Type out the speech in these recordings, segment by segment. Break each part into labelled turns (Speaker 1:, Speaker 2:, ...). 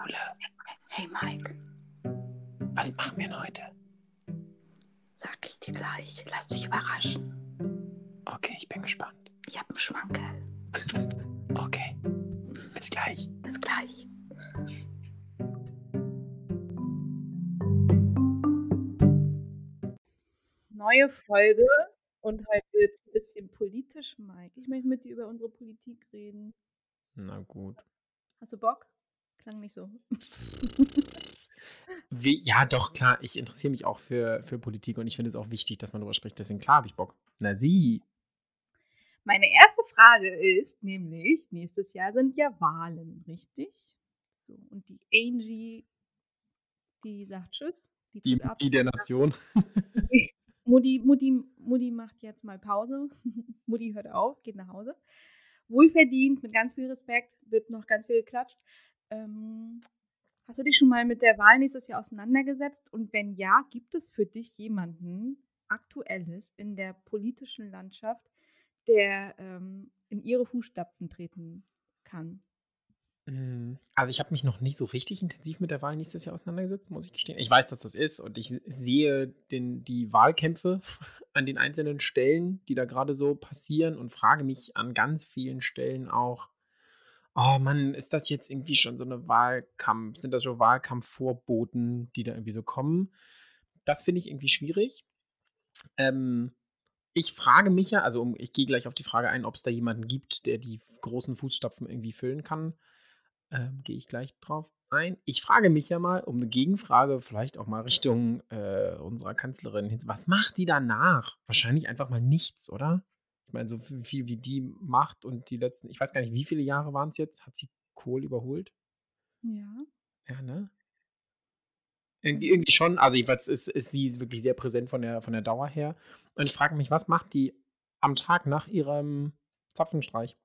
Speaker 1: Jule,
Speaker 2: Hey Mike,
Speaker 1: was machen wir denn heute?
Speaker 2: sag ich dir gleich. Lass dich überraschen.
Speaker 1: Okay, ich bin gespannt.
Speaker 2: Ich hab einen Schmankerl.
Speaker 1: Okay, bis gleich.
Speaker 2: Bis gleich.
Speaker 3: Neue Folge und heute wird es ein bisschen politisch, Mike. Ich möchte mit dir über unsere Politik reden.
Speaker 1: Na gut.
Speaker 3: Hast du Bock? Klang nicht so.
Speaker 1: Wie, ja, doch, klar. Ich interessiere mich auch für, für Politik und ich finde es auch wichtig, dass man darüber spricht. Deswegen, klar, habe ich Bock. Na, sie.
Speaker 3: Meine erste Frage ist nämlich, nächstes Jahr sind ja Wahlen, richtig? So, und die Angie, die sagt Tschüss. Die
Speaker 1: Die
Speaker 3: ab.
Speaker 1: Mutti der Nation.
Speaker 3: Mutti, Mutti, Mutti macht jetzt mal Pause. Mutti hört auf, geht nach Hause. Wohlverdient, mit ganz viel Respekt, wird noch ganz viel geklatscht. Ähm, hast du dich schon mal mit der Wahl nächstes Jahr auseinandergesetzt? Und wenn ja, gibt es für dich jemanden Aktuelles in der politischen Landschaft, der ähm, in ihre Fußstapfen treten kann?
Speaker 1: Mm, Also ich habe mich noch nicht so richtig intensiv mit der Wahl nächstes Jahr auseinandergesetzt, muss ich gestehen. Ich weiß, dass das ist und ich sehe den, die Wahlkämpfe an den einzelnen Stellen, die da gerade so passieren und frage mich an ganz vielen Stellen auch, oh Mann, ist das jetzt irgendwie schon so eine Wahlkampf, sind das so Wahlkampfvorboten, die da irgendwie so kommen? Das finde ich irgendwie schwierig. Ähm, ich frage mich ja, also ich gehe gleich auf die Frage ein, ob es da jemanden gibt, der die großen Fußstapfen irgendwie füllen kann. Ähm, Gehe ich gleich drauf ein. Ich frage mich ja mal, um eine Gegenfrage, vielleicht auch mal Richtung äh, unserer Kanzlerin hin. Was macht die danach? Wahrscheinlich einfach mal nichts, oder? Ich meine, so viel wie die macht und die letzten, ich weiß gar nicht, wie viele Jahre waren es jetzt? Hat sie Kohl überholt?
Speaker 3: Ja.
Speaker 1: Ja, ne? Irgendwie, irgendwie schon. Also jedenfalls ist, ist sie wirklich sehr präsent von der, von der Dauer her. Und ich frage mich, was macht die am Tag nach ihrem Zapfenstreich?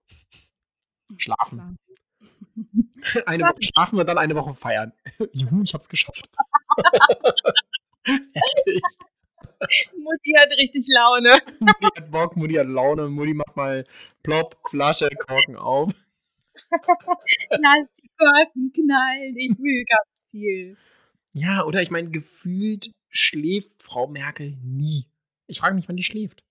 Speaker 1: Schlafen. Eine Woche schlafen und dann eine Woche feiern. Juhu, ich hab's geschafft. Fertig.
Speaker 3: Mutti hat richtig Laune.
Speaker 1: Mutti hat Bock, Mutti hat Laune, Mutti macht mal plopp, Flasche, Korken auf.
Speaker 3: Lass die Korken knallen. Ich will ganz viel.
Speaker 1: Ja, oder ich meine, gefühlt schläft Frau Merkel nie. Ich frage mich, wann die schläft.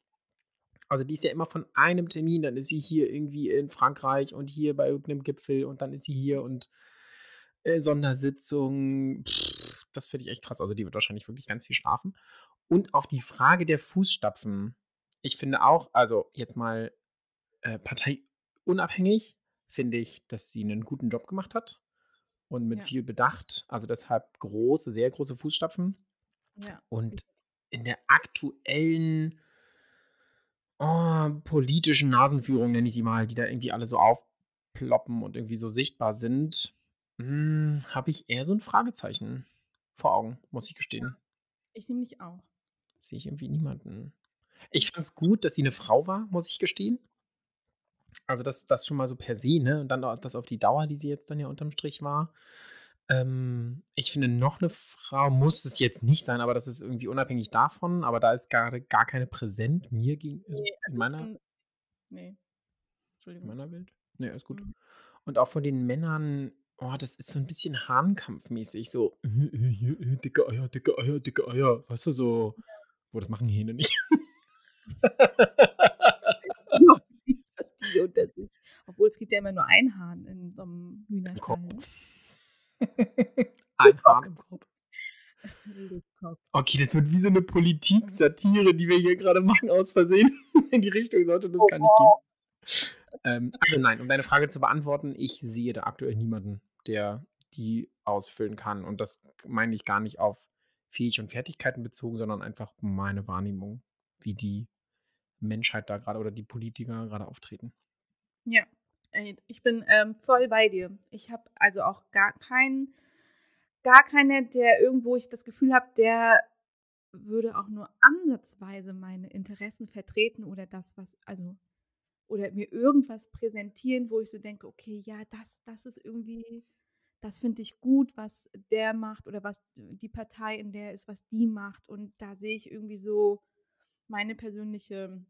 Speaker 1: Also die ist ja immer von einem Termin, dann ist sie hier irgendwie in Frankreich und hier bei irgendeinem Gipfel und dann ist sie hier und äh, Sondersitzung. Pff, das finde ich echt krass. Also die wird wahrscheinlich wirklich ganz viel schlafen. Und auf die Frage der Fußstapfen. Ich finde auch, also jetzt mal äh, parteiunabhängig, finde ich, dass sie einen guten Job gemacht hat und mit
Speaker 3: Ja.
Speaker 1: viel Bedacht. Also deshalb große, sehr große Fußstapfen.
Speaker 3: Ja.
Speaker 1: Und in der aktuellen oh, politischen Nasenführung, nenne ich sie mal, die da irgendwie alle so aufploppen und irgendwie so sichtbar sind, habe ich eher so ein Fragezeichen vor Augen, muss ich gestehen.
Speaker 3: Ich nehme dich auch.
Speaker 1: Sehe ich irgendwie niemanden. Ich fand es gut, dass sie eine Frau war, muss ich gestehen. Also das, das schon mal so per se, ne? Und dann auch das auf die Dauer, die sie jetzt dann ja unterm Strich war. Ähm, ich finde, noch eine Frau muss es jetzt nicht sein, aber das ist irgendwie unabhängig davon. Aber da ist gerade gar keine präsent mir gegen, also
Speaker 3: Nee,
Speaker 1: in, meiner,
Speaker 3: Von- Nee.
Speaker 1: in
Speaker 3: Entschuldigung.
Speaker 1: meiner Welt. Ne, ist gut.
Speaker 3: Mhm.
Speaker 1: Und auch von den Männern, oh, das ist so ein bisschen Hahnkampfmäßig. So, äh, äh, äh, dicke Eier, dicke Eier, dicke Eier. Weißt du, so. Wo das machen Hähne nicht.
Speaker 3: Obwohl es gibt ja immer nur ein Hahn in so einem. Hühnerstall. ne?
Speaker 1: Ein Hahn im Kopf. Okay, das wird wie so eine Politik-Satire, die wir hier gerade machen, aus Versehen. In die Richtung sollte das gar nicht gehen. Ähm, also nein, um deine Frage zu beantworten, ich sehe da aktuell niemanden, der die ausfüllen kann. Und das meine ich gar nicht auf Fähig und Fertigkeiten bezogen, sondern einfach meine Wahrnehmung, wie die Menschheit da gerade oder die Politiker gerade auftreten.
Speaker 3: Ja, ich bin ähm, voll bei dir. Ich habe also auch gar keinen, gar keine, der irgendwo ich das Gefühl habe, der würde auch nur ansatzweise meine Interessen vertreten oder das, was, also, oder mir irgendwas präsentieren, wo ich so denke, okay, ja, das, das ist irgendwie, das finde ich gut, was der macht oder was die Partei in der ist, was die macht. Und da sehe ich irgendwie so meine persönliche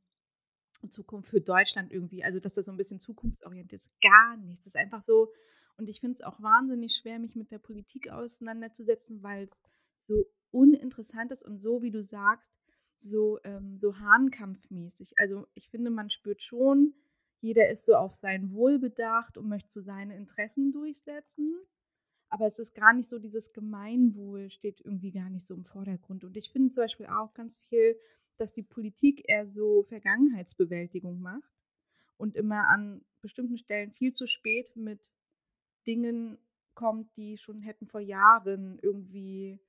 Speaker 3: Zukunft für Deutschland irgendwie. Also, dass das so ein bisschen zukunftsorientiert ist. Gar nichts. Das ist einfach so. Und ich finde es auch wahnsinnig schwer, mich mit der Politik auseinanderzusetzen, weil es so uninteressant ist und so, wie du sagst, so, ähm, so hahnkampfmäßig. Also ich finde, man spürt schon, jeder ist so auf sein Wohl bedacht und möchte so seine Interessen durchsetzen. Aber es ist gar nicht so, dieses Gemeinwohl steht irgendwie gar nicht so im Vordergrund. Und ich finde zum Beispiel auch ganz viel, dass die Politik eher so Vergangenheitsbewältigung macht und immer an bestimmten Stellen viel zu spät mit Dingen kommt, die schon hätten vor Jahren irgendwie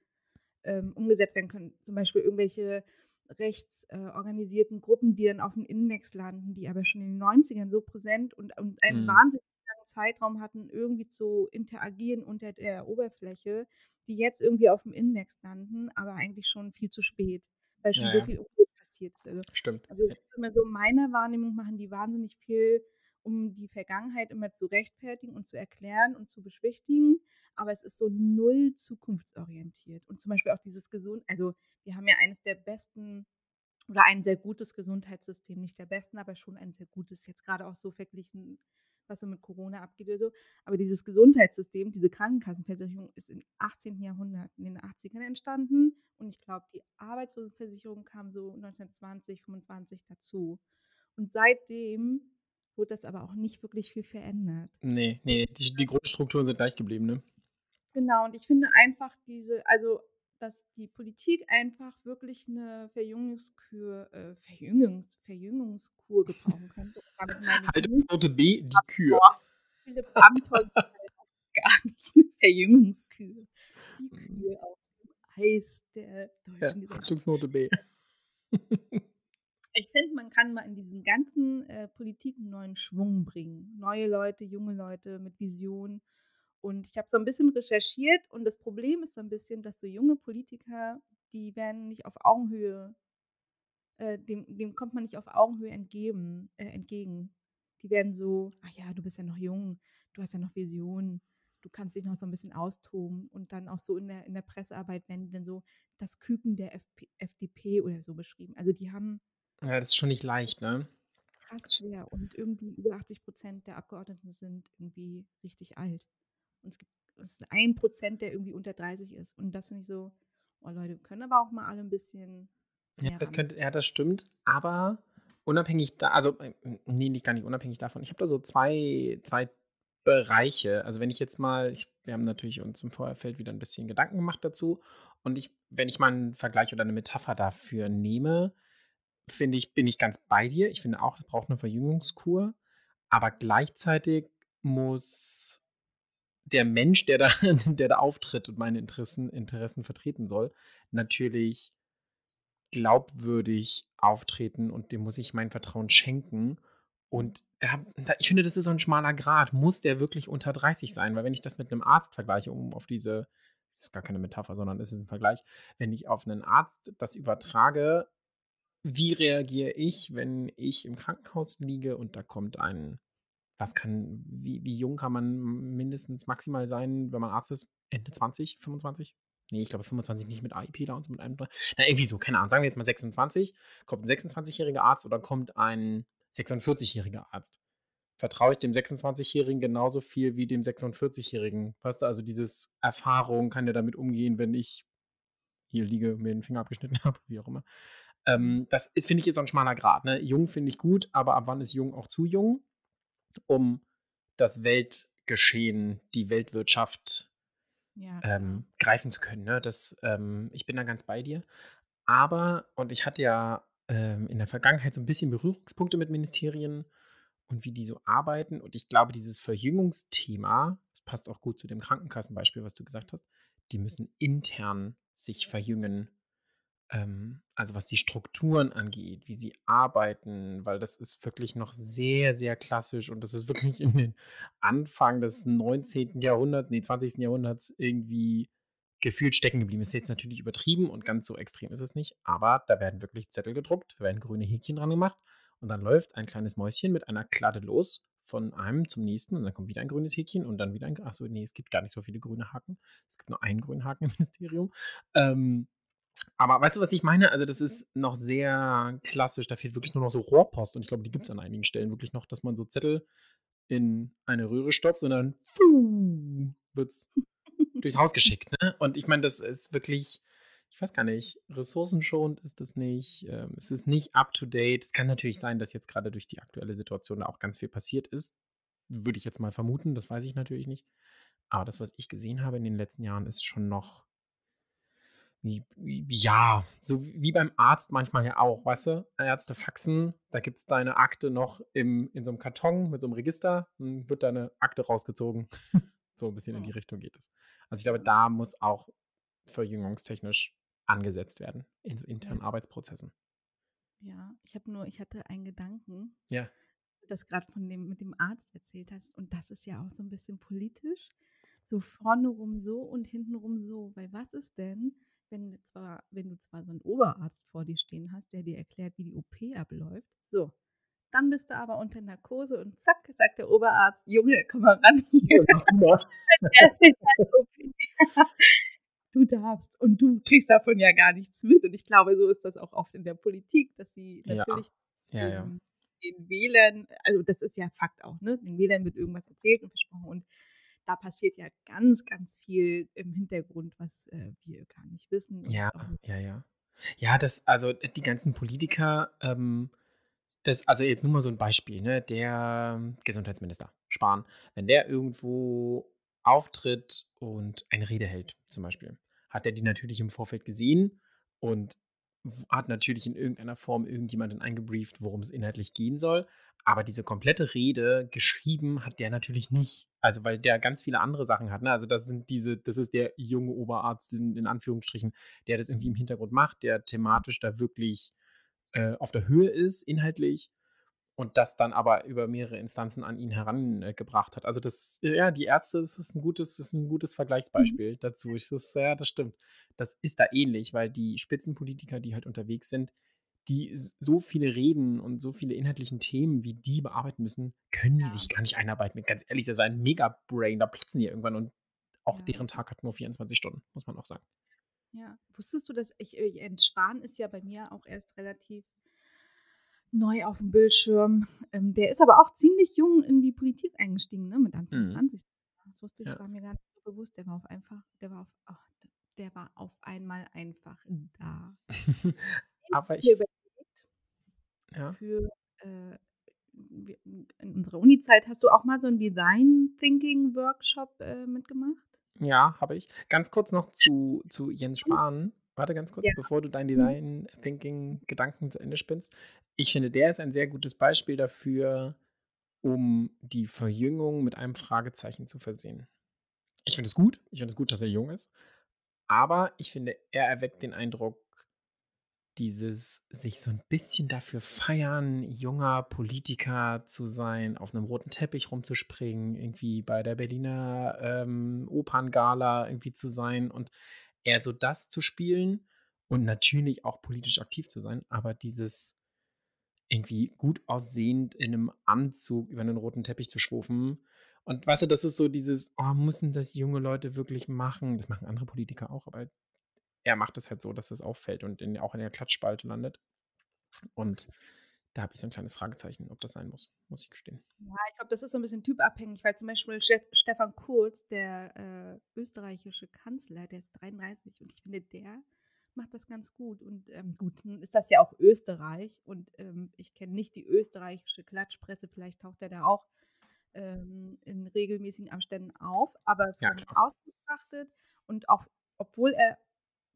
Speaker 3: ähm, umgesetzt werden können. Zum Beispiel irgendwelche rechtsorganisierten äh, Gruppen, die dann auf dem Index landen, die aber schon in den 90ern so präsent und, und einen mhm. wahnsinnig langen Zeitraum hatten, irgendwie zu interagieren unter der Oberfläche, die jetzt irgendwie auf dem Index landen, aber eigentlich schon viel zu spät, weil schon ja, so viel passiert ist. Also,
Speaker 1: Stimmt.
Speaker 3: Also immer so meiner Wahrnehmung, machen die wahnsinnig viel, um die Vergangenheit immer zu rechtfertigen und zu erklären und zu beschwichtigen aber es ist so null zukunftsorientiert. Und zum Beispiel auch dieses Gesund, also wir haben ja eines der besten oder ein sehr gutes Gesundheitssystem, nicht der besten, aber schon ein sehr gutes, jetzt gerade auch so verglichen, was so mit Corona abgeht oder so. Aber dieses Gesundheitssystem, diese Krankenkassenversicherung ist im 18. Jahrhundert, in den 80ern entstanden. Und ich glaube, die Arbeitslosenversicherung kam so 1920, 25 dazu. Und seitdem wurde das aber auch nicht wirklich viel verändert.
Speaker 1: Nee, nee, die, die Grundstrukturen sind gleich geblieben, ne?
Speaker 3: Genau, und ich finde einfach diese, also dass die Politik einfach wirklich eine Verjüngungskur, äh, Verjüngungs, Verjüngungskur gebrauchen könnte.
Speaker 1: Haltungsnote B, die Kür.
Speaker 3: Philipp Amthor gar nicht eine Verjüngungskür. Die mhm. Kür auf dem Eis der deutschen
Speaker 1: ja, Haltungsnote B.
Speaker 3: ich finde, man kann mal in diesen ganzen äh, Politik einen neuen Schwung bringen. Neue Leute, junge Leute mit Vision und ich habe so ein bisschen recherchiert und das Problem ist so ein bisschen, dass so junge Politiker, die werden nicht auf Augenhöhe, äh, dem, dem kommt man nicht auf Augenhöhe entgegen, äh, entgegen. Die werden so, ach ja, du bist ja noch jung, du hast ja noch Visionen, du kannst dich noch so ein bisschen austoben und dann auch so in der, in der Pressearbeit werden die dann so das Küken der FP, FDP oder so beschrieben. Also die haben.
Speaker 1: Ja, das ist schon nicht leicht, ne?
Speaker 3: Krass schwer und irgendwie über 80 Prozent der Abgeordneten sind irgendwie richtig alt. Und es gibt es ist ein Prozent, der irgendwie unter 30 ist. Und das finde ich so, oh Leute, können aber auch mal alle ein bisschen.
Speaker 1: Ja, das könnte, ja, das stimmt. Aber unabhängig da, also, äh, nee, nicht gar nicht unabhängig davon. Ich habe da so zwei, zwei Bereiche. Also, wenn ich jetzt mal, ich, wir haben natürlich uns im Vorfeld wieder ein bisschen Gedanken gemacht dazu. Und ich, wenn ich mal einen Vergleich oder eine Metapher dafür nehme, finde ich, bin ich ganz bei dir. Ich finde auch, es braucht eine Verjüngungskur. Aber gleichzeitig muss der Mensch, der da, der da auftritt und meine Interessen, Interessen vertreten soll, natürlich glaubwürdig auftreten und dem muss ich mein Vertrauen schenken. Und da, da, ich finde, das ist so ein schmaler Grad. Muss der wirklich unter 30 sein? Weil wenn ich das mit einem Arzt vergleiche, um auf diese, das ist gar keine Metapher, sondern es ist ein Vergleich, wenn ich auf einen Arzt das übertrage, wie reagiere ich, wenn ich im Krankenhaus liege und da kommt ein was kann, wie, wie jung kann man mindestens maximal sein, wenn man Arzt ist? Ende 20, 25? Nee, ich glaube 25 nicht mit AIP da und so mit einem. Na, irgendwie so, keine Ahnung. Sagen wir jetzt mal 26. Kommt ein 26-jähriger Arzt oder kommt ein 46-jähriger Arzt? Vertraue ich dem 26-Jährigen genauso viel wie dem 46-Jährigen? Weißt du, also dieses Erfahrung, kann der damit umgehen, wenn ich hier liege, mir den Finger abgeschnitten habe, wie auch immer. Ähm, das finde ich, ist so ein schmaler Grad. Ne? Jung finde ich gut, aber ab wann ist jung auch zu jung? um das Weltgeschehen, die Weltwirtschaft ja, ähm, greifen zu können. Ne? Das, ähm, ich bin da ganz bei dir. Aber, und ich hatte ja ähm, in der Vergangenheit so ein bisschen Berührungspunkte mit Ministerien und wie die so arbeiten. Und ich glaube, dieses Verjüngungsthema, das passt auch gut zu dem Krankenkassenbeispiel, was du gesagt hast, die müssen intern sich verjüngen ähm, also was die Strukturen angeht, wie sie arbeiten, weil das ist wirklich noch sehr, sehr klassisch und das ist wirklich in den Anfang des 19. Jahrhunderts, nee, 20. Jahrhunderts irgendwie gefühlt stecken geblieben. Ist jetzt natürlich übertrieben und ganz so extrem ist es nicht, aber da werden wirklich Zettel gedruckt, werden grüne Häkchen dran gemacht und dann läuft ein kleines Mäuschen mit einer Kladde los von einem zum nächsten und dann kommt wieder ein grünes Häkchen und dann wieder ein. Achso, nee, es gibt gar nicht so viele grüne Haken. Es gibt nur einen grünen Haken im Ministerium. Ähm, Aber weißt du, was ich meine? Also, das ist noch sehr klassisch. Da fehlt wirklich nur noch so Rohrpost. Und ich glaube, die gibt es an einigen Stellen wirklich noch, dass man so Zettel in eine Röhre stopft und dann wird es durchs Haus geschickt. Ne? Und ich meine, das ist wirklich, ich weiß gar nicht, ressourcenschonend ist das nicht. Ähm, es ist nicht up to date. Es kann natürlich sein, dass jetzt gerade durch die aktuelle Situation da auch ganz viel passiert ist. Würde ich jetzt mal vermuten. Das weiß ich natürlich nicht. Aber das, was ich gesehen habe in den letzten Jahren, ist schon noch ja, so wie beim Arzt manchmal ja auch, weißt du? Ärzte faxen, da gibt es deine Akte noch im, in so einem Karton mit so einem Register, dann wird deine Akte rausgezogen. so ein bisschen in die Richtung geht es. Also ich glaube, da muss auch verjüngungstechnisch angesetzt werden in so internen
Speaker 3: Ja.
Speaker 1: Arbeitsprozessen.
Speaker 3: Ja, ich habe nur, ich hatte einen Gedanken,
Speaker 1: Ja.
Speaker 3: das gerade von dem mit dem Arzt erzählt hast. Und das ist ja auch so ein bisschen politisch. So vorne rum so und hinten rum so. Weil was ist denn, wenn du zwar, wenn du zwar so einen Oberarzt vor dir stehen hast, der dir erklärt, wie die OP abläuft, so. Dann bist du aber unter Narkose und zack, sagt der Oberarzt, Junge, komm mal ran hier. Er. Du darfst. Und du kriegst davon ja gar nichts mit. Und ich glaube, so ist das auch oft in der Politik, dass sie
Speaker 1: Ja.
Speaker 3: natürlich
Speaker 1: Ja, ja.
Speaker 3: den, den Wählern, also das ist ja Fakt auch, ne? Den Wählern wird irgendwas erzählt und versprochen. Und da passiert ja ganz, ganz viel im Hintergrund, was äh, wir gar nicht wissen.
Speaker 1: Ja, ja, ja. Ja, das, also die ganzen Politiker, ähm, das, also jetzt nur mal so ein Beispiel, ne? Der Gesundheitsminister, Spahn, wenn der irgendwo auftritt und eine Rede hält, zum Beispiel, hat er die natürlich im Vorfeld gesehen und hat natürlich in irgendeiner Form irgendjemanden eingebrieft, worum es inhaltlich gehen soll. Aber diese komplette Rede geschrieben hat der natürlich nicht. Also, weil der ganz viele andere Sachen hat. Ne? Also, das sind diese, das ist der junge Oberarzt in, in Anführungsstrichen, der das irgendwie im Hintergrund macht, der thematisch da wirklich äh, auf der Höhe ist, inhaltlich, und das dann aber über mehrere Instanzen an ihn herangebracht hat. Also das, ja, die Ärzte, das ist ein gutes, das ist ein gutes Vergleichsbeispiel dazu. Ich, das, ja, das stimmt. Das ist da ähnlich, weil die Spitzenpolitiker, die halt unterwegs sind, die so viele Reden und so viele inhaltlichen Themen, wie die bearbeiten müssen, können die
Speaker 3: Ja.
Speaker 1: sich gar nicht einarbeiten. Ganz ehrlich, das war ein Mega-Brain, da platzen die irgendwann und auch
Speaker 3: Ja.
Speaker 1: deren Tag hat nur 24 Stunden, muss man auch sagen.
Speaker 3: Ja, wusstest du, dass ich, äh, Spahn ist ja bei mir auch erst relativ neu auf dem Bildschirm. Ähm, der ist aber auch ziemlich jung in die Politik eingestiegen, ne, mit Anfang
Speaker 1: Mhm.
Speaker 3: 20. Das wusste ich,
Speaker 1: Ja.
Speaker 3: war mir gar nicht so bewusst. Der war auf einfach, der war auf, ach, der war auf einmal einfach da.
Speaker 1: Aber ich, ja.
Speaker 3: für äh, in unserer Uni-Zeit hast du auch mal so einen Design Thinking Workshop äh, mitgemacht?
Speaker 1: Ja, habe ich. Ganz kurz noch zu, zu Jens Spahn. Warte ganz kurz,
Speaker 3: Ja. Mhm.
Speaker 1: bevor du dein Design Thinking Gedanken zu Ende spinnst. Ich finde, der ist ein sehr gutes Beispiel dafür, um die Verjüngung mit einem Fragezeichen zu versehen. Ich finde es gut. Ich finde es gut, dass er jung ist. Aber ich finde, er erweckt den Eindruck, dieses sich so ein bisschen dafür feiern, junger Politiker zu sein, auf einem roten Teppich rumzuspringen, irgendwie bei der Berliner ähm, Operngala irgendwie zu sein und eher so das zu spielen und natürlich auch politisch aktiv zu sein, aber dieses irgendwie gut aussehend in einem Anzug über einen roten Teppich zu schwufen. Und weißt du, das ist so dieses, oh, müssen das junge Leute wirklich machen? Das machen andere Politiker auch, aber er macht es halt so, dass es auffällt und in, auch in der Klatschspalte landet. Und da habe ich so ein kleines Fragezeichen, ob das sein muss, muss ich gestehen.
Speaker 3: Ja, ich glaube, das ist so ein bisschen typabhängig, weil zum Beispiel Ste Stefan Kurz, der äh, österreichische Kanzler, der ist 33 und ich finde, der macht das ganz gut. Und ähm, gut, nun ist das ja auch Österreich und ähm, ich kenne nicht die österreichische Klatschpresse, vielleicht taucht er da auch ähm, in regelmäßigen Abständen auf, aber
Speaker 1: Ja,
Speaker 3: von
Speaker 1: klar.
Speaker 3: außen betrachtet und auch, obwohl er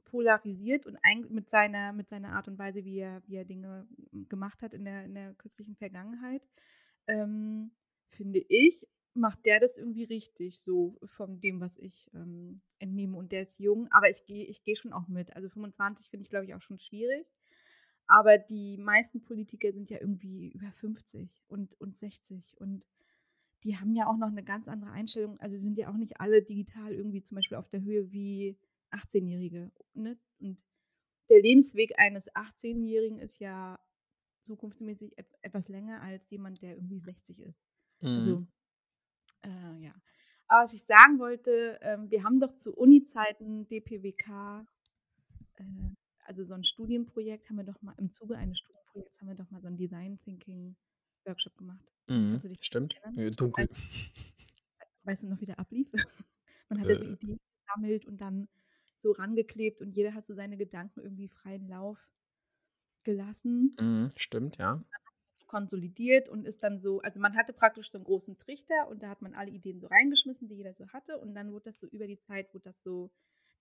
Speaker 3: polarisiert und mit seiner, mit seiner Art und Weise, wie er, wie er Dinge gemacht hat in der, in der kürzlichen Vergangenheit, ähm, finde ich, macht der das irgendwie richtig, so von dem, was ich ähm, entnehme. Und der ist jung, aber ich gehe ich geh schon auch mit. Also 25 finde ich, glaube ich, auch schon schwierig. Aber die meisten Politiker sind ja irgendwie über 50 und, und 60 und die haben ja auch noch eine ganz andere Einstellung. Also sind ja auch nicht alle digital irgendwie zum Beispiel auf der Höhe wie 18-Jährige. Ne? Und der Lebensweg eines 18-Jährigen ist ja zukunftsmäßig et etwas länger als jemand, der irgendwie 60 ist. Also, äh, ja. Aber was ich sagen wollte, ähm, wir haben doch zu Uni-Zeiten DPWK äh, also so ein Studienprojekt haben wir doch mal, im Zuge eines Studienprojekts haben wir doch mal so einen Design Thinking Workshop gemacht.
Speaker 1: Mhm,
Speaker 3: Kannst du dich
Speaker 1: stimmt.
Speaker 3: erinnern?
Speaker 1: Äh, Dunkel.
Speaker 3: Weißt du noch, wie der ablief? Man hatte so
Speaker 1: Äh.
Speaker 3: Ideen gesammelt und dann so rangeklebt und jeder hat so seine Gedanken irgendwie freien Lauf gelassen,
Speaker 1: Mhm, stimmt, ja.
Speaker 3: so konsolidiert und ist dann so, also man hatte praktisch so einen großen Trichter und da hat man alle Ideen so reingeschmissen, die jeder so hatte und dann wurde das so über die Zeit, wurde das so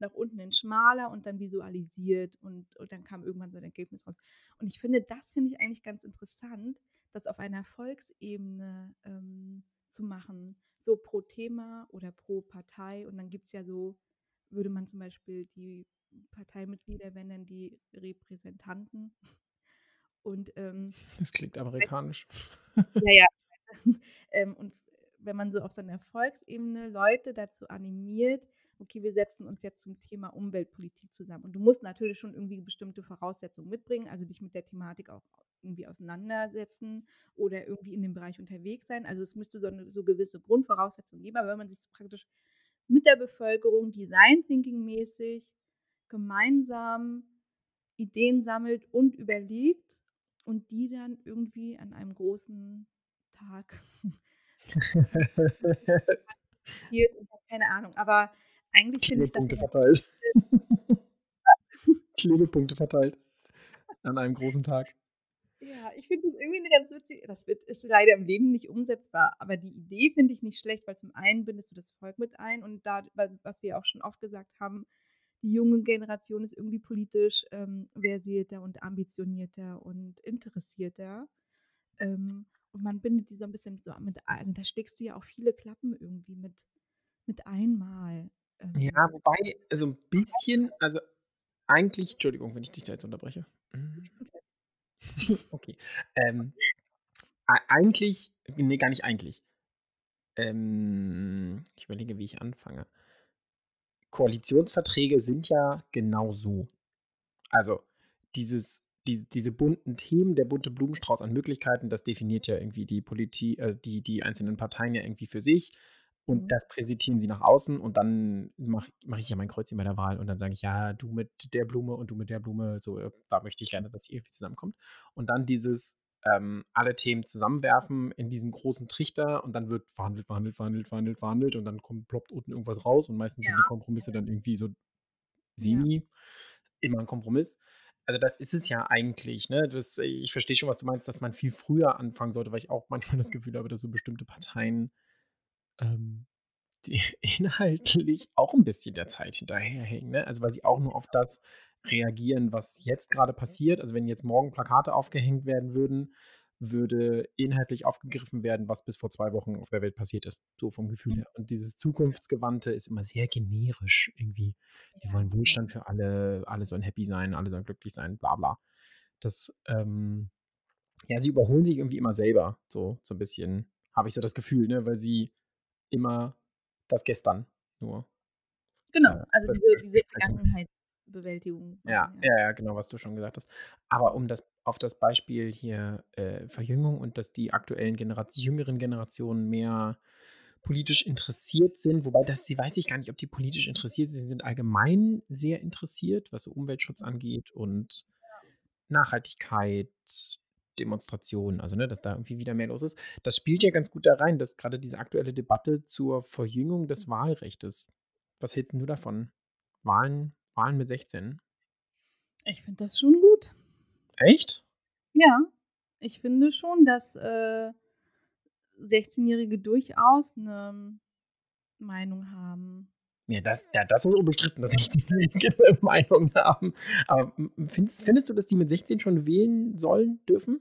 Speaker 3: nach unten in schmaler und dann visualisiert und, und dann kam irgendwann so ein Ergebnis raus. Und ich finde, das finde ich eigentlich ganz interessant, das auf einer Volksebene ähm, zu machen, so pro Thema oder pro Partei und dann gibt es ja so, würde man zum Beispiel die Parteimitglieder, wenn dann die Repräsentanten und ähm,
Speaker 1: Das klingt amerikanisch.
Speaker 3: ja, ja. ähm, und wenn man so auf so einer Volksebene Leute dazu animiert, okay, wir setzen uns jetzt zum Thema Umweltpolitik zusammen. Und du musst natürlich schon irgendwie bestimmte Voraussetzungen mitbringen, also dich mit der Thematik auch irgendwie auseinandersetzen oder irgendwie in dem Bereich unterwegs sein. Also es müsste so, eine, so gewisse Grundvoraussetzungen geben, aber wenn man sich so praktisch mit der Bevölkerung Design Thinking mäßig gemeinsam Ideen sammelt und überlegt und die dann irgendwie an einem großen Tag hier, keine Ahnung, aber eigentlich finde ich das
Speaker 1: verteilt. Klebepunkte verteilt. An einem großen Tag.
Speaker 3: Ja, ich finde das irgendwie eine ganz witzige, das wird, ist leider im Leben nicht umsetzbar, aber die Idee finde ich nicht schlecht, weil zum einen bindest du das Volk mit ein und da, was wir auch schon oft gesagt haben, die junge Generation ist irgendwie politisch ähm, versierter und ambitionierter und interessierter. Ähm, und man bindet die so ein bisschen so mit ein. Also da steckst du ja auch viele Klappen irgendwie mit, mit einmal. Ähm,
Speaker 1: Ja, wobei, so ein bisschen, also eigentlich, Entschuldigung, wenn ich dich da jetzt unterbreche. Mhm. Okay. Ähm, eigentlich, nee, gar nicht eigentlich. Ähm, ich überlege, wie ich anfange. Koalitionsverträge sind ja genau so. Also, dieses, die, diese bunten Themen, der bunte Blumenstrauß an Möglichkeiten, das definiert ja irgendwie die Politik, äh, die, die einzelnen Parteien ja irgendwie für sich. Und
Speaker 3: Mhm.
Speaker 1: das präsentieren sie nach außen und dann mache mach ich ja mein Kreuzchen bei der Wahl und dann sage ich, ja, du mit der Blume und du mit der Blume, so, äh, da möchte ich gerne, dass ihr irgendwie zusammenkommt. Und dann dieses ähm, alle Themen zusammenwerfen in diesem großen Trichter und dann wird verhandelt, verhandelt, verhandelt, verhandelt, verhandelt und dann kommt, ploppt unten irgendwas raus und meistens sind die Kompromisse dann irgendwie so semi, immer ein Kompromiss. Also das ist es ja eigentlich, ne? Das, ich verstehe schon, was du meinst, dass man viel früher anfangen sollte, weil ich auch manchmal das Gefühl habe, dass so bestimmte Parteien ähm, die inhaltlich auch ein bisschen der Zeit hinterherhängen, ne? Also weil sie auch nur auf das reagieren, was jetzt gerade passiert. Also wenn jetzt morgen Plakate aufgehängt werden würden, würde inhaltlich aufgegriffen werden, was bis vor zwei Wochen auf der Welt passiert ist, so vom Gefühl her. Und dieses Zukunftsgewandte ist immer sehr generisch irgendwie. Wir wollen Wohlstand für alle, alle sollen happy sein, alle sollen glücklich sein, bla bla. Das, ähm, ja, sie überholen sich irgendwie immer selber, so, so ein bisschen, habe ich so das Gefühl, ne, weil sie immer das Gestern nur.
Speaker 3: Genau, also diese, diese. Vergangenheitsbewältigung.
Speaker 1: Ja, ja, ja, genau, was du schon gesagt hast. Aber um das auf das Beispiel hier äh, Verjüngung und dass die aktuellen Generation, jüngeren Generationen mehr politisch interessiert sind, wobei das, sie weiß ich gar nicht, ob die politisch interessiert sind, sie sind allgemein sehr interessiert, was so Umweltschutz angeht und Nachhaltigkeit, Demonstrationen, also ne, dass da irgendwie wieder mehr los ist. Das spielt ja ganz gut da rein, dass gerade diese aktuelle Debatte zur Verjüngung des Wahlrechts. Was hältst du davon? Wahlen, Wahlen mit 16?
Speaker 3: Ich finde das schon gut.
Speaker 1: Echt?
Speaker 3: Ja, ich finde schon, dass äh, 16-Jährige durchaus eine Meinung haben.
Speaker 1: Ja, das, ja, das ist unbestritten, dass 16-Jährige eine Meinung haben. Aber findest, findest du, dass die mit 16 schon wählen sollen, dürfen?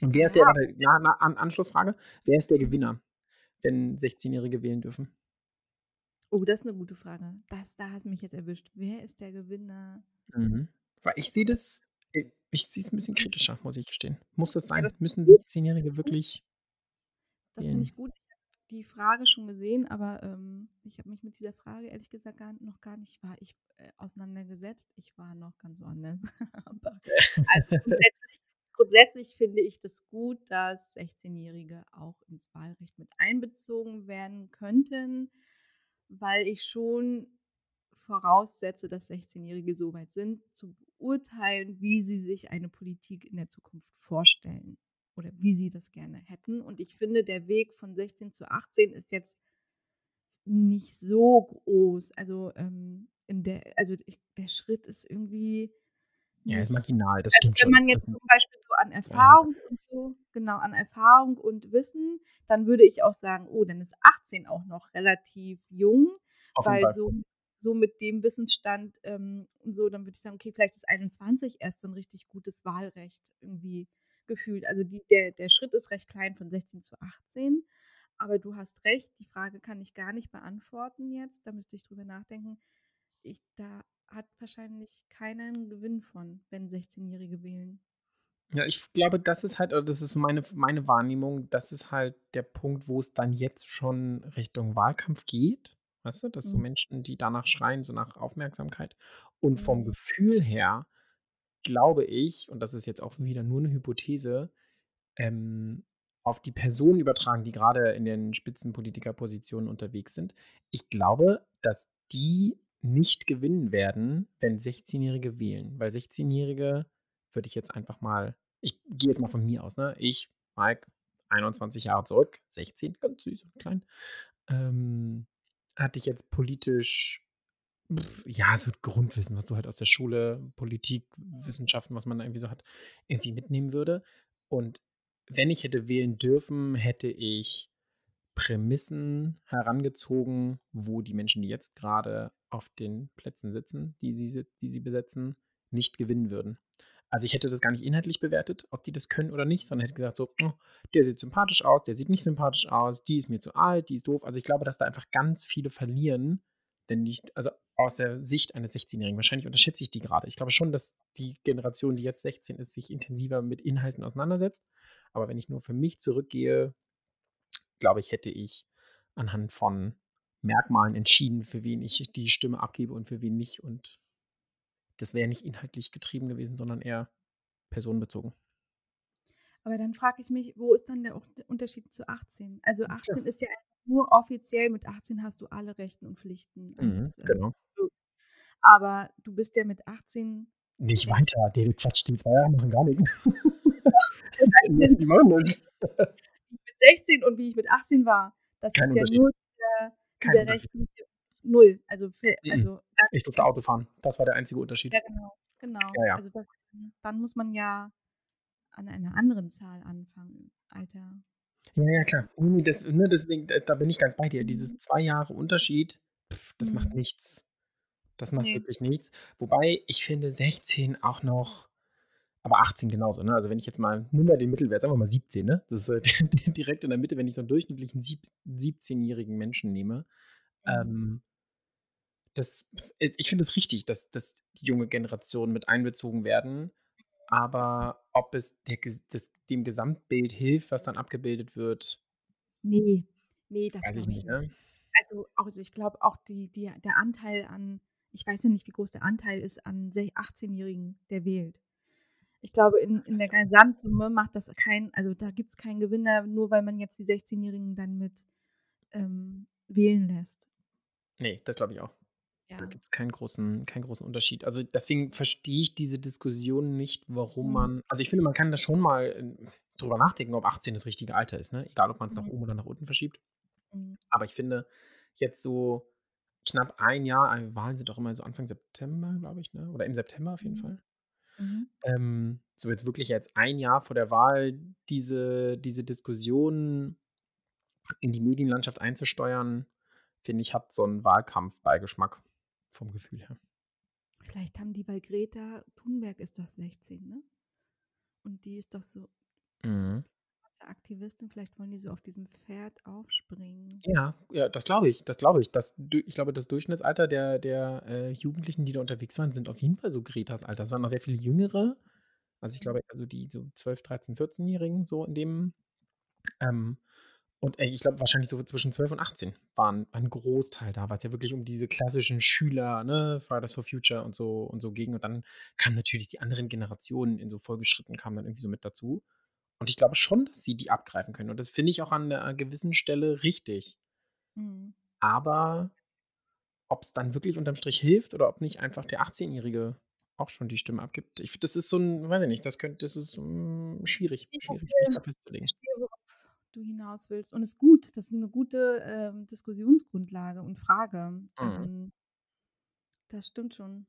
Speaker 1: Wer ist der,
Speaker 3: Ja.
Speaker 1: warte, na, an, Anschlussfrage, wer ist der Gewinner, wenn 16-Jährige wählen dürfen?
Speaker 3: Oh, das ist eine gute Frage. Das, da hast du mich jetzt erwischt. Wer ist der Gewinner?
Speaker 1: Mhm. Weil ich sehe das, ich ich sehe es ein bisschen kritischer, muss ich gestehen. Muss das sein?
Speaker 3: das ist
Speaker 1: Müssen
Speaker 3: gut.
Speaker 1: 16-Jährige wirklich
Speaker 3: Das finde ich gut. Die Frage schon gesehen, aber ähm, ich habe mich mit dieser Frage ehrlich gesagt gar, noch gar nicht war ich äh, auseinandergesetzt. Ich war noch ganz woanders. aber, also grundsätzlich, grundsätzlich finde ich das gut, dass 16-Jährige auch ins Wahlrecht mit einbezogen werden könnten, weil ich schon voraussetze, dass 16-Jährige so weit sind, zu beurteilen, wie sie sich eine Politik in der Zukunft vorstellen oder wie sie das gerne hätten. Und ich finde, der Weg von 16 zu 18 ist jetzt nicht so groß. Also ähm, in der, also ich, der Schritt ist irgendwie.
Speaker 1: Ja, ist marginal, das
Speaker 3: also
Speaker 1: stimmt
Speaker 3: wenn
Speaker 1: schon.
Speaker 3: man jetzt zum Beispiel so an Erfahrung und so, genau, an Erfahrung und Wissen, dann würde ich auch sagen, oh, dann ist 18 auch noch relativ jung,
Speaker 1: jeden
Speaker 3: weil so, so mit dem Wissensstand ähm, und so, dann würde ich sagen, okay, vielleicht ist 21 erst so ein richtig gutes Wahlrecht irgendwie gefühlt. Also die, der, der Schritt ist recht klein von 16 zu 18. Aber du hast recht, die Frage kann ich gar nicht beantworten jetzt. Da müsste ich drüber nachdenken. Ich, da hat wahrscheinlich keinen Gewinn von, wenn 16-Jährige wählen.
Speaker 1: Ja, ich glaube, das ist halt, oder das ist meine, meine Wahrnehmung, das ist halt der Punkt, wo es dann jetzt schon Richtung Wahlkampf geht. Weißt du, dass so
Speaker 3: Mhm.
Speaker 1: Menschen, die danach schreien, so nach Aufmerksamkeit. Und vom
Speaker 3: Mhm.
Speaker 1: Gefühl her glaube ich, und das ist jetzt auch wieder nur eine Hypothese, ähm, auf die Personen übertragen, die gerade in den Spitzenpolitikerpositionen unterwegs sind. Ich glaube, dass die nicht gewinnen werden, wenn 16-Jährige wählen. Weil 16-Jährige würde ich jetzt einfach mal, ich gehe jetzt mal von mir aus, ne? Ich, Mike, 21 Jahre zurück, 16, ganz süß und klein, ähm, hatte ich jetzt politisch, ja, so Grundwissen, was du halt aus der Schule, Politik, Wissenschaften, was man da irgendwie so hat, irgendwie mitnehmen würde. Und wenn ich hätte wählen dürfen, hätte ich Prämissen herangezogen, wo die Menschen, die jetzt gerade auf den Plätzen sitzen, die sie, si- die sie besetzen, nicht gewinnen würden. Also ich hätte das gar nicht inhaltlich bewertet, ob die das können oder nicht, sondern hätte gesagt so, "Oh, der sieht sympathisch aus, der sieht nicht sympathisch aus, die ist mir zu alt, die ist doof. Also ich glaube, dass da einfach ganz viele verlieren, denn nicht, also aus der Sicht eines 16-Jährigen, wahrscheinlich unterschätze ich die gerade. Ich glaube schon, dass die Generation, die jetzt 16 ist, sich intensiver mit Inhalten auseinandersetzt. Aber wenn ich nur für mich zurückgehe, glaube ich, hätte ich anhand von Merkmalen entschieden, für wen ich die Stimme abgebe und für wen nicht. Und das wäre nicht inhaltlich getrieben gewesen, sondern eher personenbezogen.
Speaker 3: Aber dann frage ich mich, wo ist dann der Unterschied zu 18? Also
Speaker 1: Ja,
Speaker 3: 18 ist ja nur offiziell, mit 18 hast du alle Rechten und Pflichten
Speaker 1: Mhm,
Speaker 3: eines äh,
Speaker 1: genau.
Speaker 3: Aber du bist ja mit 18
Speaker 1: Nicht weiter, der Quatsch, die zwei Jahre machen gar nichts.
Speaker 3: mit
Speaker 1: die machen nichts.
Speaker 3: 16 und wie ich mit 18 war, das
Speaker 1: Kein
Speaker 3: ist ja nur der, der rechtliche Null. Also,
Speaker 1: Mhm.
Speaker 3: also
Speaker 1: Ich durfte Auto fahren. Das war der einzige Unterschied.
Speaker 3: Ja, genau. genau.
Speaker 1: Ja, ja.
Speaker 3: Also das, dann muss man ja an einer anderen Zahl anfangen, Alter.
Speaker 1: Ja, ja, klar. Das, ne, deswegen, da bin ich ganz bei dir.
Speaker 3: Mhm.
Speaker 1: Dieses zwei Jahre Unterschied, pff, das macht
Speaker 3: Mhm.
Speaker 1: nichts. Das macht
Speaker 3: Nee.
Speaker 1: wirklich nichts. Wobei, ich finde 16 auch noch, aber 18 genauso, ne? Also wenn ich jetzt mal, nimm mal den Mittelwert, sagen wir mal 17, ne? Das ist äh, direkt in der Mitte, wenn ich so einen durchschnittlichen sieb 17-jährigen Menschen nehme.
Speaker 3: Mhm.
Speaker 1: Ähm, das, ich finde es richtig, dass, dass die junge Generation mit einbezogen werden. Aber ob es der, das, dem Gesamtbild hilft, was dann abgebildet wird,
Speaker 3: Nee, nee, das glaube ich
Speaker 1: nicht.
Speaker 3: nicht.
Speaker 1: Ne?
Speaker 3: Also, also ich glaube auch die, die, der Anteil an, ich weiß ja nicht, wie groß der Anteil ist an se- 18-Jährigen, der wählt. Ich glaube, in, in der Gesamtsumme macht das kein, also da gibt es keinen Gewinner, nur weil man jetzt die 16-Jährigen dann mit ähm, wählen lässt.
Speaker 1: Nee, das glaube ich auch. Da
Speaker 3: Ja.
Speaker 1: gibt es keinen großen, keinen großen Unterschied. Also deswegen verstehe ich diese Diskussion nicht, warum
Speaker 3: Mhm.
Speaker 1: man. Also ich finde, man kann da schon mal äh, drüber nachdenken, ob 18 das richtige Alter ist, ne? Egal, ob man es nach
Speaker 3: Mhm.
Speaker 1: oben oder nach unten verschiebt.
Speaker 3: Mhm.
Speaker 1: Aber ich finde, jetzt so knapp ein Jahr, äh, Wahlen sind doch immer so Anfang September, glaube ich, ne? Oder im September auf jeden
Speaker 3: Mhm.
Speaker 1: Fall.
Speaker 3: Mhm.
Speaker 1: Ähm, so jetzt wirklich jetzt ein Jahr vor der Wahl diese, diese Diskussion in die Medienlandschaft einzusteuern, finde ich, hat so einen Wahlkampfbeigeschmack vom Gefühl her.
Speaker 3: Vielleicht haben die, weil Greta Thunberg ist doch 16, ne? Und die ist doch so
Speaker 1: Mhm.
Speaker 3: Krasse Aktivistin, vielleicht wollen die so auf diesem Pferd aufspringen.
Speaker 1: Ja, ja, das glaube ich, das glaube ich. Das, ich glaube, das Durchschnittsalter der, der äh, Jugendlichen, die da unterwegs waren, sind auf jeden Fall so Gretas Alter. Es waren noch sehr viele Jüngere. Also ich glaube, also die so 12, 13, 14-Jährigen so in dem. Ähm, und äh, ich glaube, wahrscheinlich so zwischen 12 und 18 waren ein Großteil da, weil es ja wirklich um diese klassischen Schüler, ne, Fridays for Future und so und so ging. Und dann kamen natürlich die anderen Generationen in so Folgeschritten, kamen dann irgendwie so mit dazu. Und ich glaube schon, dass sie die abgreifen können. Und das finde ich auch an einer gewissen Stelle richtig.
Speaker 3: Mhm.
Speaker 1: Aber ob es dann wirklich unterm Strich hilft oder ob nicht einfach der 18-Jährige auch schon die Stimme abgibt. Ich, das ist so ein, weiß ich nicht, das könnte, das ist mm, schwierig, schwierig, mich da festzulegen.
Speaker 3: Ich verstehe, worauf du hinaus willst. Und es ist gut. Das ist eine gute ähm, Diskussionsgrundlage und Frage.
Speaker 1: Mhm.
Speaker 3: Ähm, das stimmt schon.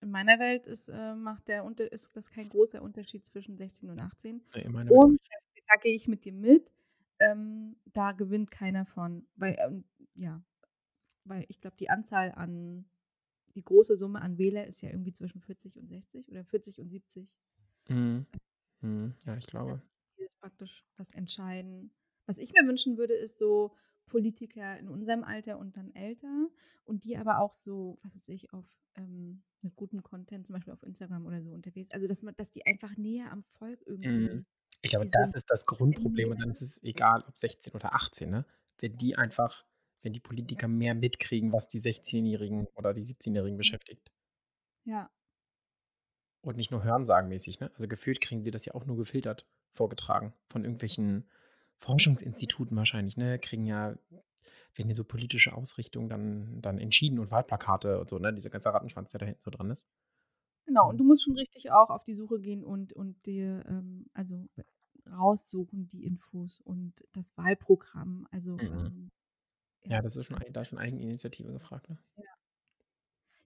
Speaker 3: In meiner Welt ist, äh, macht der Unter ist das kein großer Unterschied zwischen 16 und 18.
Speaker 1: Nee, in meiner Welt
Speaker 3: Und da, gehe ich mit dir mit. Ähm, da gewinnt keiner von. Weil, ähm, ja, weil ich glaube, die Anzahl an, die große Summe an Wähler ist ja irgendwie zwischen 40 und 60 oder 40 und 70.
Speaker 1: Mhm. Mhm. Ja, ich glaube.
Speaker 3: das praktisch was entscheiden. Was ich mir wünschen würde, ist so Politiker in unserem Alter und dann älter und die aber auch so, was weiß ich, auf ähm, mit gutem Content, zum Beispiel auf Instagram oder so unterwegs. Also dass man, dass die einfach näher am Volk irgendwie.
Speaker 1: Mhm. Ich glaube, das ist das Grundproblem und dann ist es egal, ob 16 oder 18, ne? Wenn die einfach, wenn die Politiker mehr mitkriegen, was die 16-Jährigen oder die 17-Jährigen beschäftigt
Speaker 3: Ja,
Speaker 1: und nicht nur hörensagenmäßig, ne? Also gefühlt kriegen die das ja auch nur gefiltert vorgetragen von irgendwelchen Forschungsinstituten wahrscheinlich, ne? Kriegen ja, werden ja so politische Ausrichtungen dann, dann entschieden und Wahlplakate und so, ne? Dieser ganze Rattenschwanz, der da hinten so dran ist.
Speaker 3: genau. Und du musst schon richtig auch auf die Suche gehen und, und dir ähm, also raussuchen die Infos und das Wahlprogramm. Also
Speaker 1: Mhm.
Speaker 3: ähm,
Speaker 1: Ja, das ist schon, da ist schon Eigeninitiative gefragt, ne?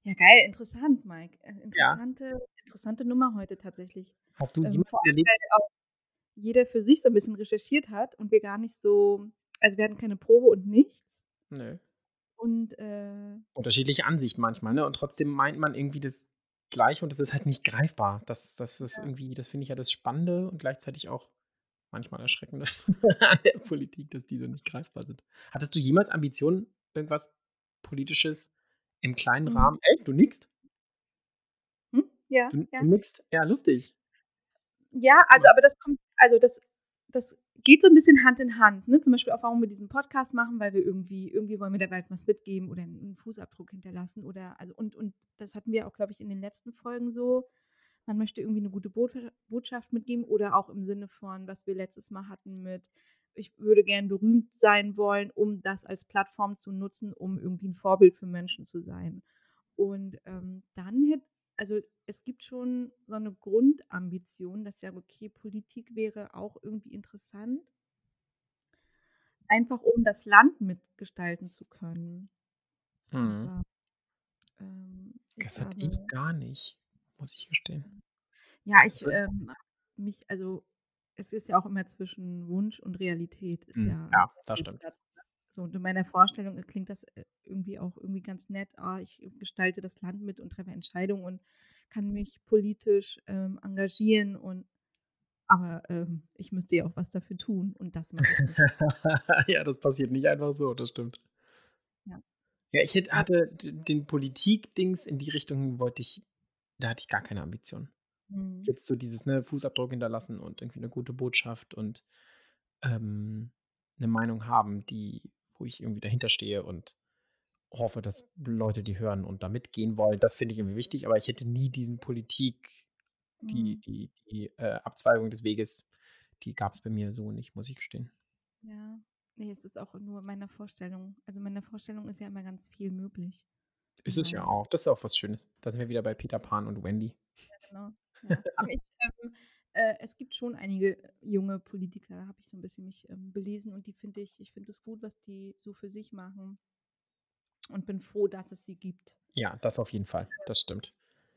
Speaker 3: Ja, geil, interessant, Mike. Äh,
Speaker 1: Ja.
Speaker 3: Interessante, interessante Nummer heute tatsächlich.
Speaker 1: Hast du
Speaker 3: Ähm,
Speaker 1: überlegt,
Speaker 3: weil auch jeder für sich so ein bisschen recherchiert hat und wir gar nicht so, also wir hatten keine Probe und nichts.
Speaker 1: Nö.
Speaker 3: Und äh,
Speaker 1: unterschiedliche Ansichten manchmal, ne? Und trotzdem meint man irgendwie das Gleiche und das ist halt nicht greifbar. Das, das ist irgendwie, das finde ich ja das Spannende und gleichzeitig auch manchmal Erschreckende an der Politik, dass die so nicht greifbar sind. Hattest du jemals Ambitionen, irgendwas Politisches im kleinen
Speaker 3: Mhm.
Speaker 1: Rahmen? Ey, du nickst?
Speaker 3: hm? ja,
Speaker 1: Du,
Speaker 3: ja.
Speaker 1: du nickst? Ja, lustig.
Speaker 3: Ja, also aber das kommt, also das, das geht so ein bisschen Hand in Hand, ne? Zum Beispiel auch, warum wir diesen Podcast machen, weil wir irgendwie, irgendwie wollen wir der Welt was mitgeben oder einen Fußabdruck hinterlassen oder also und, und das hatten wir auch, glaube ich, in den letzten Folgen so. Man möchte irgendwie eine gute Bot Botschaft mitgeben oder auch im Sinne von, was wir letztes Mal hatten mit, ich würde gern berühmt sein wollen, um das als Plattform zu nutzen, um irgendwie ein Vorbild für Menschen zu sein. Und ähm, dann also es gibt schon so eine Grundambition, dass ja, okay, Politik wäre auch irgendwie interessant, einfach um das Land mitgestalten zu können.
Speaker 1: Mhm.
Speaker 3: Aber ähm,
Speaker 1: Das hatte ich gar nicht, muss ich gestehen.
Speaker 3: ja, ich ähm, mich, also es ist ja auch immer zwischen Wunsch und Realität, ist
Speaker 1: Mhm.
Speaker 3: ja
Speaker 1: Ja, das stimmt.
Speaker 3: Platz. So, und in meiner Vorstellung äh, klingt das äh, irgendwie auch irgendwie ganz nett. Ah, ich gestalte das Land mit und treffe Entscheidungen und kann mich politisch ähm, engagieren und aber ähm, ich müsste ja auch was dafür tun und das mache ich nicht.
Speaker 1: ja, das passiert nicht einfach so, das stimmt.
Speaker 3: Ja.
Speaker 1: Ja, ich
Speaker 3: Aber,
Speaker 1: hatte den Politik-Dings in die Richtung, wollte ich, da hatte ich gar keine Ambition.
Speaker 3: hm,
Speaker 1: Jetzt so dieses ne, Fußabdruck hinterlassen und irgendwie eine gute Botschaft und ähm, eine Meinung haben, die, wo ich irgendwie dahinter stehe und hoffe, dass Leute die hören und da mitgehen wollen. Das finde ich irgendwie wichtig, aber ich hätte nie diesen Politik, die,
Speaker 3: hm,
Speaker 1: die, die äh, Abzweigung des Weges, die gab es bei mir so nicht, muss ich gestehen.
Speaker 3: ja. Nee, es ist auch nur meine Vorstellung. Also meine Vorstellung ist ja immer ganz viel möglich.
Speaker 1: Ist es ja auch. Das ist auch was Schönes. Da sind wir wieder bei Peter Pan und Wendy.
Speaker 3: ja, genau. Ja. Aber ich, ähm, äh, es gibt schon einige junge Politiker, da habe ich so ein bisschen mich ähm, belesen und die finde ich, ich finde es gut, was die so für sich machen und bin froh, dass es sie gibt.
Speaker 1: Ja, das auf jeden Fall. Das stimmt.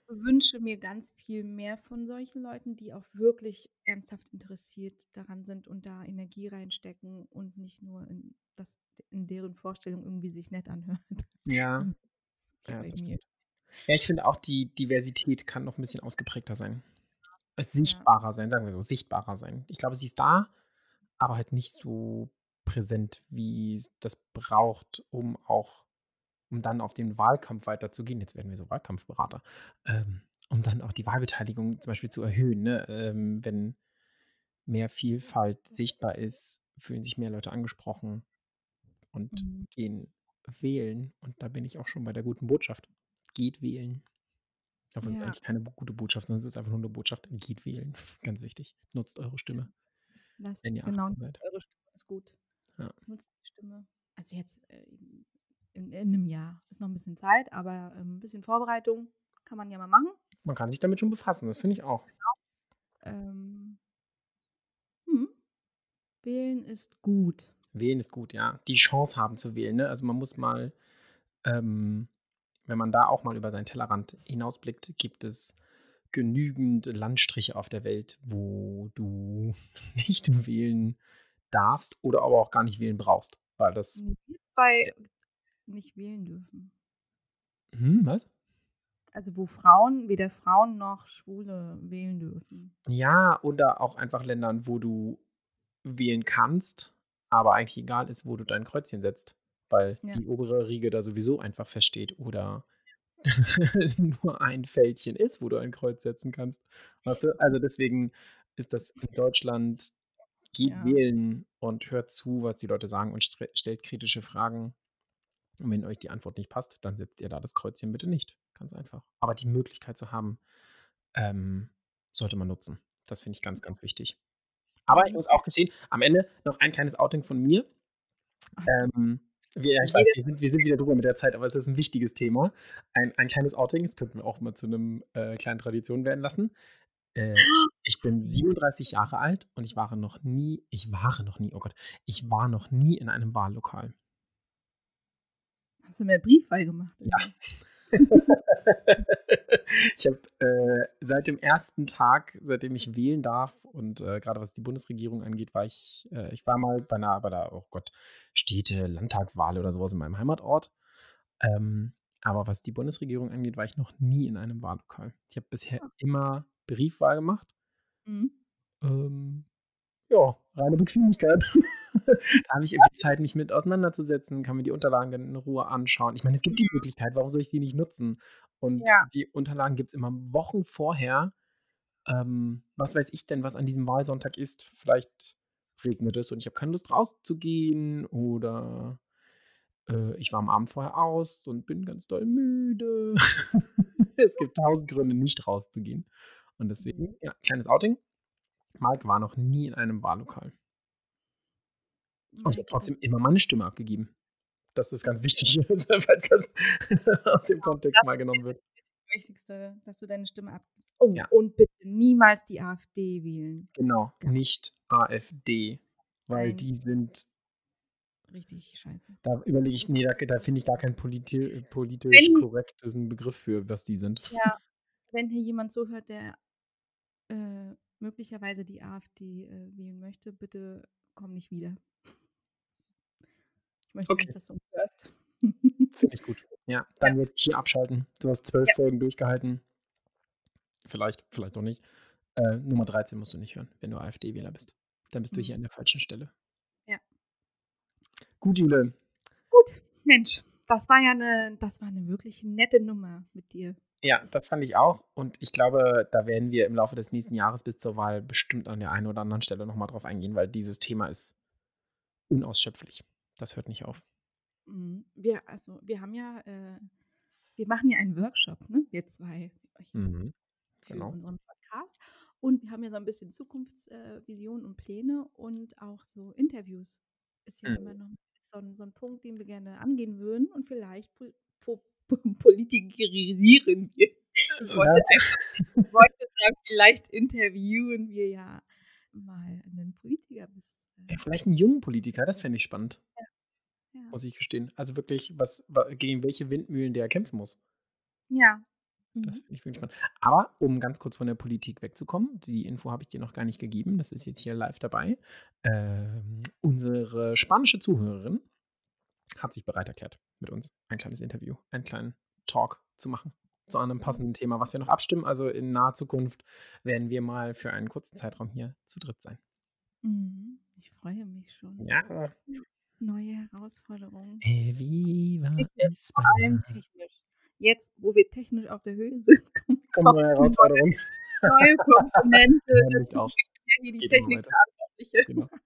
Speaker 3: wünsche mir ganz viel mehr von solchen Leuten, die auch wirklich ernsthaft interessiert daran sind und da Energie reinstecken und nicht nur in das in deren Vorstellung irgendwie sich nett anhört.
Speaker 1: Ja, ja. Ja, ich finde auch, die Diversität kann noch ein bisschen ausgeprägter sein. Es
Speaker 3: Ja.
Speaker 1: Sichtbarer sein, sagen wir so, sichtbarer sein. Ich glaube, sie ist da, aber halt nicht so präsent, wie das braucht, um auch, um dann auf den Wahlkampf weiterzugehen. Jetzt werden wir so Wahlkampfberater. Ähm, um dann auch die Wahlbeteiligung zum Beispiel zu erhöhen. Ne? Ähm, wenn mehr Vielfalt sichtbar ist, fühlen sich mehr Leute angesprochen und
Speaker 3: Mhm.
Speaker 1: gehen wählen. Und da bin ich auch schon bei der guten Botschaft. Geht wählen. Obwohl es
Speaker 3: Ja.
Speaker 1: eigentlich keine gute Botschaft, sondern es ist einfach nur eine Botschaft. Geht wählen. Ganz wichtig. Nutzt eure Stimme,
Speaker 3: Das,
Speaker 1: wenn ihr
Speaker 3: genau,
Speaker 1: 18 seid.
Speaker 3: eure Stimme ist gut.
Speaker 1: Ja.
Speaker 3: Nutzt die Stimme. Also jetzt, äh, in, in einem Jahr. Ist noch ein bisschen Zeit, aber ähm, ein bisschen Vorbereitung kann man ja mal machen.
Speaker 1: Man kann sich damit schon befassen, das finde ich auch.
Speaker 3: Ähm, hm. Wählen ist gut.
Speaker 1: Wählen ist gut, ja. Die Chance haben zu wählen, ne? Also man muss mal, ähm, wenn man da auch mal über seinen Tellerrand hinausblickt, gibt es genügend Landstriche auf der Welt, wo du nicht wählen darfst oder aber auch gar nicht wählen brauchst. Weil das.
Speaker 3: Wir zwei nicht wählen dürfen.
Speaker 1: Hm, was?
Speaker 3: Also wo Frauen, weder Frauen noch Schwule wählen dürfen.
Speaker 1: Ja, oder auch einfach Ländern, wo du wählen kannst, aber eigentlich egal ist, wo du dein Kreuzchen setzt, weil
Speaker 3: Ja.
Speaker 1: die obere Riege da sowieso einfach feststeht oder nur ein Feldchen ist, wo du ein Kreuz setzen kannst. Weißt du? Also deswegen ist das in Deutschland, geht
Speaker 3: Ja.
Speaker 1: wählen und hört zu, was die Leute sagen und stre- stellt kritische Fragen. Und wenn euch die Antwort nicht passt, dann setzt ihr da das Kreuzchen bitte nicht. Ganz einfach. Aber die Möglichkeit zu haben, ähm, sollte man nutzen. Das finde ich ganz, ganz wichtig. Aber ich muss auch gestehen, am Ende noch ein kleines Outing von mir. Ähm, wir, ich weiß, wir sind, wir sind wieder drüber mit der Zeit, aber es ist ein wichtiges Thema. Ein, ein kleines Outing, das könnten wir auch mal zu einem äh, kleinen Tradition werden lassen. Äh, ich bin 37 Jahre alt und ich war noch nie, ich war noch nie, oh Gott, ich war noch nie in einem Wahllokal.
Speaker 3: Hast du mir Briefwahl gemacht?
Speaker 1: Ja. ich habe äh, seit dem ersten Tag, seitdem ich wählen darf und äh, gerade was die Bundesregierung angeht, war ich, äh, ich war mal bei einer, bei der, oh Gott, Städte, Landtagswahl oder sowas in meinem Heimatort. Ähm, aber was die Bundesregierung angeht, war ich noch nie in einem Wahllokal. Ich habe bisher immer Briefwahl gemacht.
Speaker 3: Mhm.
Speaker 1: Ähm, ja, reine Bequemlichkeit. da habe ich irgendwie Zeit, mich mit auseinanderzusetzen, kann mir die Unterlagen dann in Ruhe anschauen. Ich meine, es gibt die Möglichkeit, warum soll ich sie nicht nutzen? Und
Speaker 3: Ja.
Speaker 1: die Unterlagen gibt es immer Wochen vorher. Ähm, was weiß ich denn, was an diesem Wahlsonntag ist? Vielleicht regnet es und ich habe keine Lust rauszugehen oder äh, ich war am Abend vorher aus und bin ganz doll müde. es gibt tausend Gründe, nicht rauszugehen. Und deswegen, ja, kleines Outing. Marc war noch nie in einem Wahllokal. Und ich habe trotzdem immer meine Stimme abgegeben. Das ist ganz wichtig, falls das aus dem Kontext mal genommen wird.
Speaker 3: Das Wichtigste, dass du deine Stimme abgibst. Oh,
Speaker 1: Ja.
Speaker 3: und bitte niemals die AfD wählen.
Speaker 1: Genau, nicht AfD. Weil
Speaker 3: Nein.
Speaker 1: die sind,
Speaker 3: Richtig scheiße.
Speaker 1: da überlege ich, nee, da, da finde ich da keinen politi politisch
Speaker 3: Wenn-
Speaker 1: korrekten Begriff für, was die sind.
Speaker 3: Ja, wenn hier jemand zuhört, der äh, möglicherweise die AfD äh, wählen möchte, bitte komm nicht wieder. Ich möchte
Speaker 1: Okay.
Speaker 3: nicht, dass du uns hörst.
Speaker 1: Finde ich gut. Ja, dann jetzt hier abschalten. Du hast zwölf Folgen durchgehalten. Vielleicht, vielleicht auch nicht. Äh, Nummer 13 musst du nicht hören, wenn du AfD-Wähler bist. Dann bist du hier
Speaker 3: Mhm.
Speaker 1: an der falschen Stelle.
Speaker 3: Ja.
Speaker 1: Gut, Jule.
Speaker 3: Gut, Mensch, das war ja eine, das war eine wirklich nette Nummer mit dir.
Speaker 1: Ja, das fand ich auch. Und ich glaube, da werden wir im Laufe des nächsten Jahres bis zur Wahl bestimmt an der einen oder anderen Stelle nochmal drauf eingehen, weil dieses Thema ist unausschöpflich. Das hört nicht auf.
Speaker 3: Mhm. Wir, also, wir haben ja, äh, wir machen ja einen Workshop, ne? Wir zwei hier
Speaker 1: Mhm.
Speaker 3: für
Speaker 1: Genau.
Speaker 3: unseren Podcast. Und wir haben ja so ein bisschen Zukunftsvisionen äh, und Pläne und auch so Interviews. Ist ja
Speaker 1: Mhm.
Speaker 3: immer noch so ein, so ein Punkt, den wir gerne angehen würden und vielleicht po po politikerisieren wir. Ich wollte, einfach, ich wollte sagen, vielleicht interviewen wir ja mal einen Politiker bis.
Speaker 1: Ja, vielleicht einen jungen Politiker, das fände ich spannend,
Speaker 3: Ja.
Speaker 1: muss ich gestehen. Also wirklich, was, wa- gegen welche Windmühlen der kämpfen muss.
Speaker 3: ja.
Speaker 1: Das
Speaker 3: Mhm.
Speaker 1: finde ich wirklich spannend. Aber um ganz kurz von der Politik wegzukommen, die Info habe ich dir noch gar nicht gegeben, das ist jetzt hier live dabei. Ähm, unsere spanische Zuhörerin hat sich bereit erklärt, mit uns ein kleines Interview, einen kleinen Talk zu machen zu einem passenden Thema, was wir noch abstimmen. Also in naher Zukunft werden wir mal für einen kurzen Zeitraum hier zu dritt sein.
Speaker 3: Mhm. Ich freue mich schon.
Speaker 1: Ja.
Speaker 3: Neue Herausforderungen.
Speaker 1: Viva
Speaker 3: Vor allem technisch. Jetzt, wo wir technisch auf der Höhe sind, Kommt
Speaker 1: neue Herausforderung.
Speaker 3: neue Komponente dazu. ja die Technik.
Speaker 1: Genau.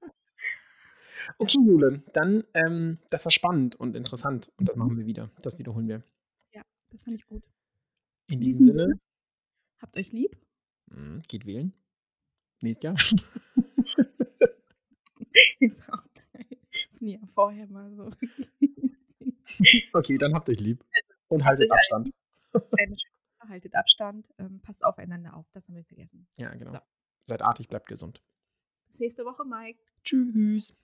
Speaker 1: Okay, Jule, dann, ähm, das war spannend und interessant und das machen wir wieder. Das wiederholen wir.
Speaker 3: Das fand ich gut.
Speaker 1: In
Speaker 3: In
Speaker 1: diesem
Speaker 3: diesem
Speaker 1: Sinne,
Speaker 3: Habt euch lieb.
Speaker 1: mh, geht wählen. Nächstes Jahr.
Speaker 3: Ist auch geil. Das sind ja vorher mal so.
Speaker 1: Okay, dann habt euch lieb. Und haltet
Speaker 3: euch
Speaker 1: Abstand.
Speaker 3: Eine haltet Abstand, ähm, passt aufeinander auf, das haben wir vergessen.
Speaker 1: Ja, genau.
Speaker 3: So.
Speaker 1: Seid artig, bleibt gesund.
Speaker 3: Bis nächste Woche, Mike.
Speaker 1: Tschüss.